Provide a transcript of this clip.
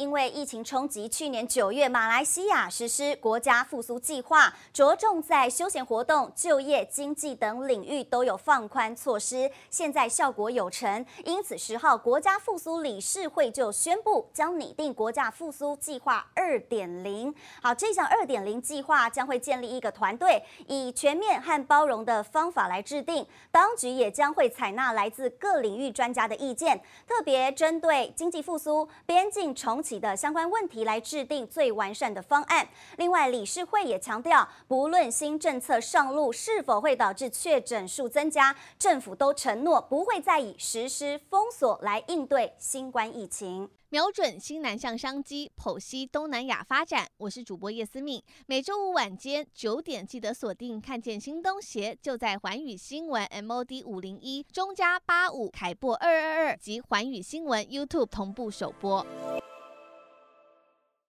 因为疫情冲击，去年九月，马来西亚实施国家复苏计划，着重在休闲活动、就业、经济等领域都有放宽措施，现在效果有成。因此十号，国家复苏理事会就宣布将拟定国家复苏计划二点零。好，这项二点零计划将会建立一个团队，以全面和包容的方法来制定。当局也将会采纳来自各领域专家的意见，特别针对经济复苏、边境重启。的相关问题来制定最完善的方案。另外，理事会也强调，不论新政策上路是否会导致确诊数增加，政府都承诺不会再以实施封锁来应对新冠疫情。瞄准新南向商机，剖析东南亚发展。我是主播叶思敏，每周五晚间九点记得锁定。看见新东协就在环宇新闻 MOD 五零一中加八五凯擘二二二及环宇新闻 YouTube 同步首播。